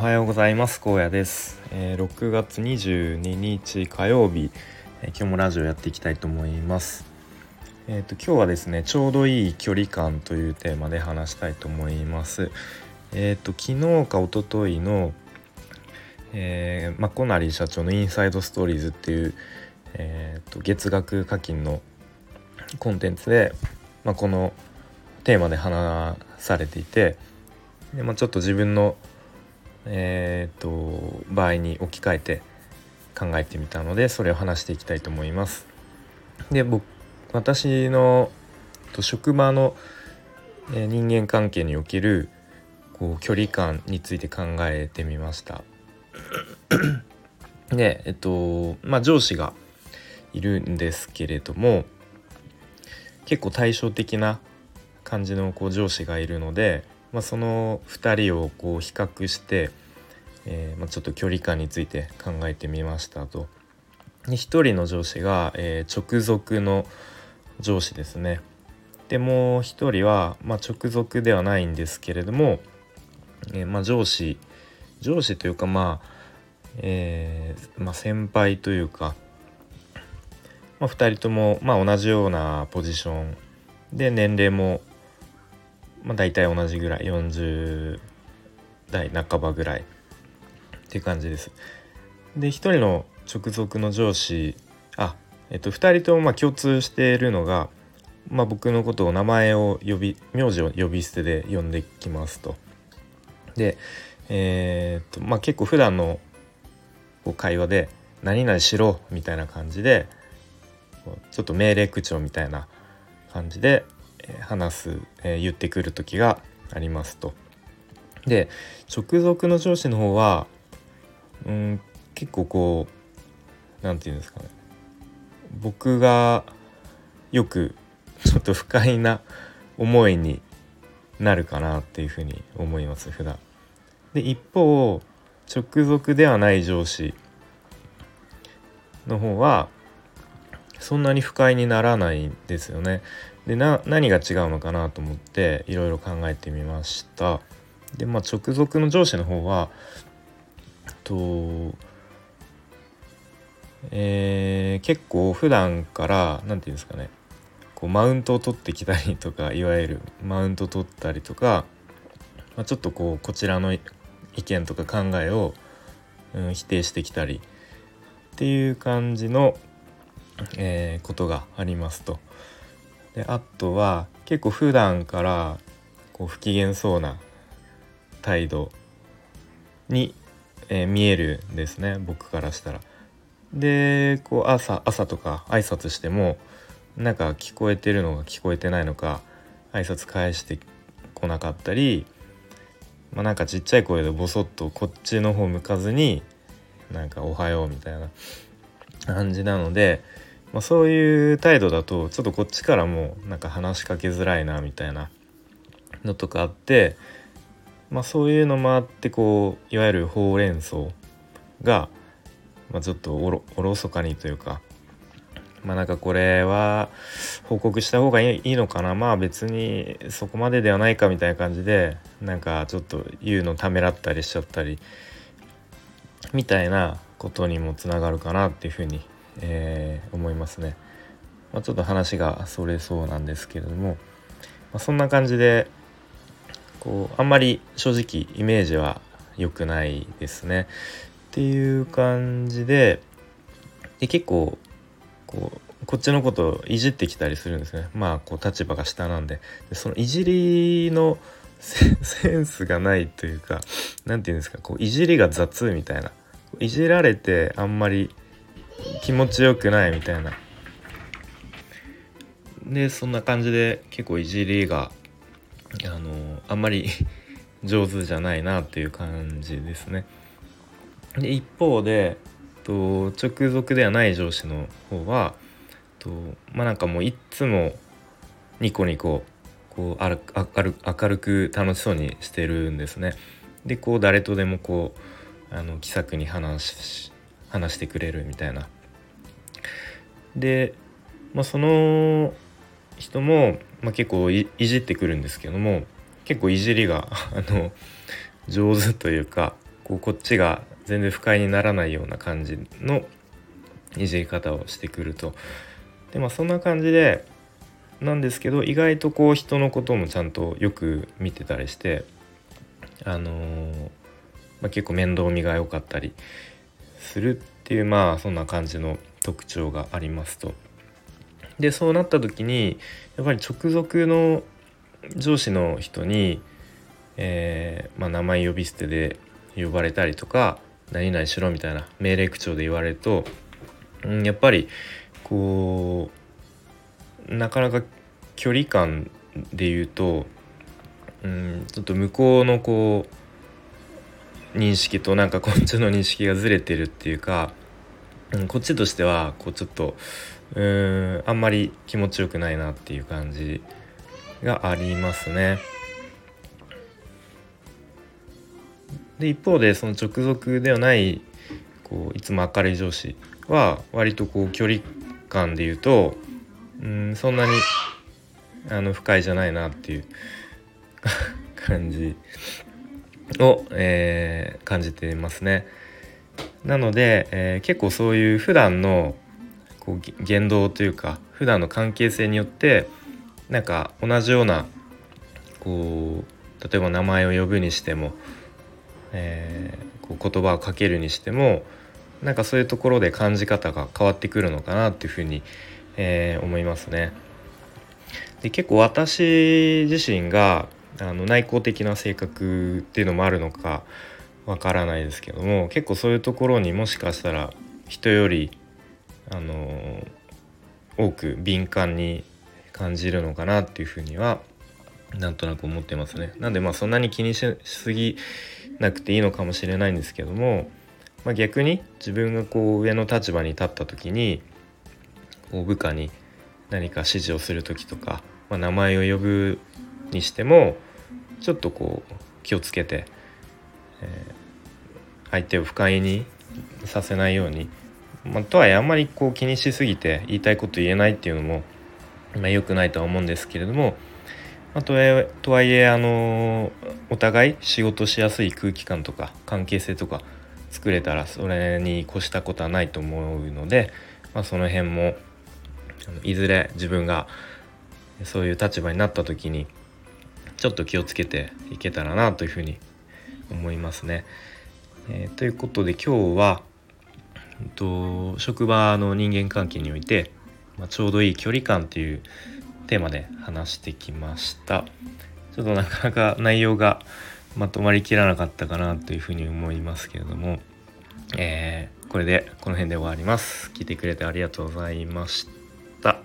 はようございます。高野です、えー、6月22日火曜日、えー、今日もラジオやっていきたいと思います。えっ、ー、と今日はですねちょうどいい距離感というテーマで話したいと思います。えっ、と昨日か一昨日のえー、マコナリ社長のインサイドストーリーズっていう、えーと、月額課金のコンテンツで、まあ、このテーマで話されていてで、まあ、ちょっと自分のえー、っと場合に置き換えて考えてみたのでそれを話していきたいと思います。で僕私の職場の人間関係におけるこう距離感について考えてみました。でえっとまあ上司がいるんですけれども結構対照的な感じのこう上司がいるのでまあ、その2人をこう比較して、えー、まあ、ちょっと距離感について考えてみましたと。で1人の上司が、えー、直属の上司ですね。でもう1人は、まあ、直属ではないんですけれども、えー、ま上司上司というかまあ、えま先輩というか、ま2人とも、ま同じようなポジションで年齢もまあ、大体同じぐらい40代半ばぐらいっていう感じです。で1人の直属の上司あえっと2人ともまあ共通しているのが、まあ、僕のことを名前を呼び名字を呼び捨てで呼んできますと。でえー、っとまあ結構普段の会話で「何々しろ」みたいな感じでちょっと命令口調みたいな感じで話す、えー、言ってくる時がありますと。で直属の上司の方はうん結構こう何て言うんですかね僕がよくちょっと不快な思いになるかなっていうふうに思います普段。で一方直属ではない上司の方はそんなに不快にならないんですよね。でな何が違うのかなと思っていろいろ考えてみました。でまあ直属の上司の方はとえー、結構普段から何て言うんですかねこうマウントを取ってきたりとかいわゆるマウント取ったりとか、まあ、ちょっとこうこちらの意見とか考えを、うん、否定してきたりっていう感じの、えー、ことがありますと。であとは結構普段からこう不機嫌そうな態度に、えー、見えるんですね僕からしたら。でこう朝朝とか挨拶してもなんか聞こえてるのが聞こえてないのか挨拶返してこなかったり、まあ、なんかちっちゃい声でボソッとこっちの方向かずになんか「おはよう」みたいな感じなのでまあ、そういう態度だとちょっとこっちからもなんか話しかけづらいなみたいなのとかあって、まあ、そういうのもあってこういわゆるほうれん草が、まあ、ちょっとおろおろそかにというかまあなんかこれは報告した方がいいのかな。まあ別にそこまでではないかみたいな感じでなんかちょっと言うのためらったりしちゃったりみたいなことにもつながるかなっていうふうにえー、思いますね。まあ、ちょっと話がそれそうなんですけれども、まあ、そんな感じでこうあんまり正直イメージは良くないですね。っていう感じでで結構こうこっちのことをいじってきたりするんですね。まあこう立場が下なんででそのいじりの センスがないというか何て言うんですかこういじりが雑みたいないじられてあんまり気持ちよくないみたいなでそんな感じで結構いじりがあのあんまり 上手じゃないなっていう感じですね。で一方でと直属ではない上司の方はとまあなんかもういつもニコニコこう明るく楽しそうにしてるんですね。でこう誰とでもこうあの気さくに話話してくれるみたいな。で、まあ、その人も、まあ、結構いじってくるんですけども結構いじりが あの上手というかこうこっちが全然不快にならないような感じのいじり方をしてくると。でまあそんな感じでなんですけど意外とこう人のこともちゃんとよく見てたりしてあのー、まあ、結構面倒見が良かったりするっていうまあそんな感じの特徴がありますと。でそうなった時にやっぱり直属の上司の人に、えー、まあ、名前呼び捨てで呼ばれたりとか何々しろみたいな命令口調で言われると、うん、やっぱりこうなかなか距離感で言うと、うん、ちょっと向こうのこう認識となんかこっちの認識がずれてるっていうか、うん、こっちとしてはこうちょっとうんあんまり気持ちよくないなっていう感じがありますね。で一方でその直属ではないこういつも明るい上司は割とこう距離感で言うとうんそんなにあの不快じゃないなっていう 感じを、えー、感じていますね。なので、えー、結構そういう普段のこう言動というか普段の関係性によってなんか同じようなこう例えば名前を呼ぶにしても、えー、こう言葉をかけるにしてもなんかそういうところで感じ方が変わってくるのかなっていうふうに、えー、思いますね。で結構私自身があの内向的な性格っていうのもあるのかわからないですけども結構そういうところにもしかしたら人よりあの多く敏感に感じるのかなっていうふうにはなんとなく思ってますね。なんでまあそんなに気にしすぎなくていいのかもしれないんですけども、まあ、逆に自分がこう上の立場に立った時にこう部下に何か指示をする時とか、まあ、名前を呼ぶにしてもちょっとこう気をつけて、えー、相手を不快にさせないようにまあ、とはいえあんまりこう気にしすぎて言いたいこと言えないっていうのも、まあ、良くないとは思うんですけれども、まあ、とはいえとはいえあのお互い仕事しやすい空気感とか関係性とか作れたらそれに越したことはないと思うので、まあ、その辺もいずれ自分がそういう立場になった時にちょっと気をつけていけたらなというふうに思いますね。えー、ということで今日はと職場の人間関係において、まあ、ちょうどいい距離感っていうテーマで話してきました。ちょっとなかなか内容がまとまりきらなかったかなというふうに思いますけれども、えー、これでこの辺で終わります。聞いてくれてありがとうございました。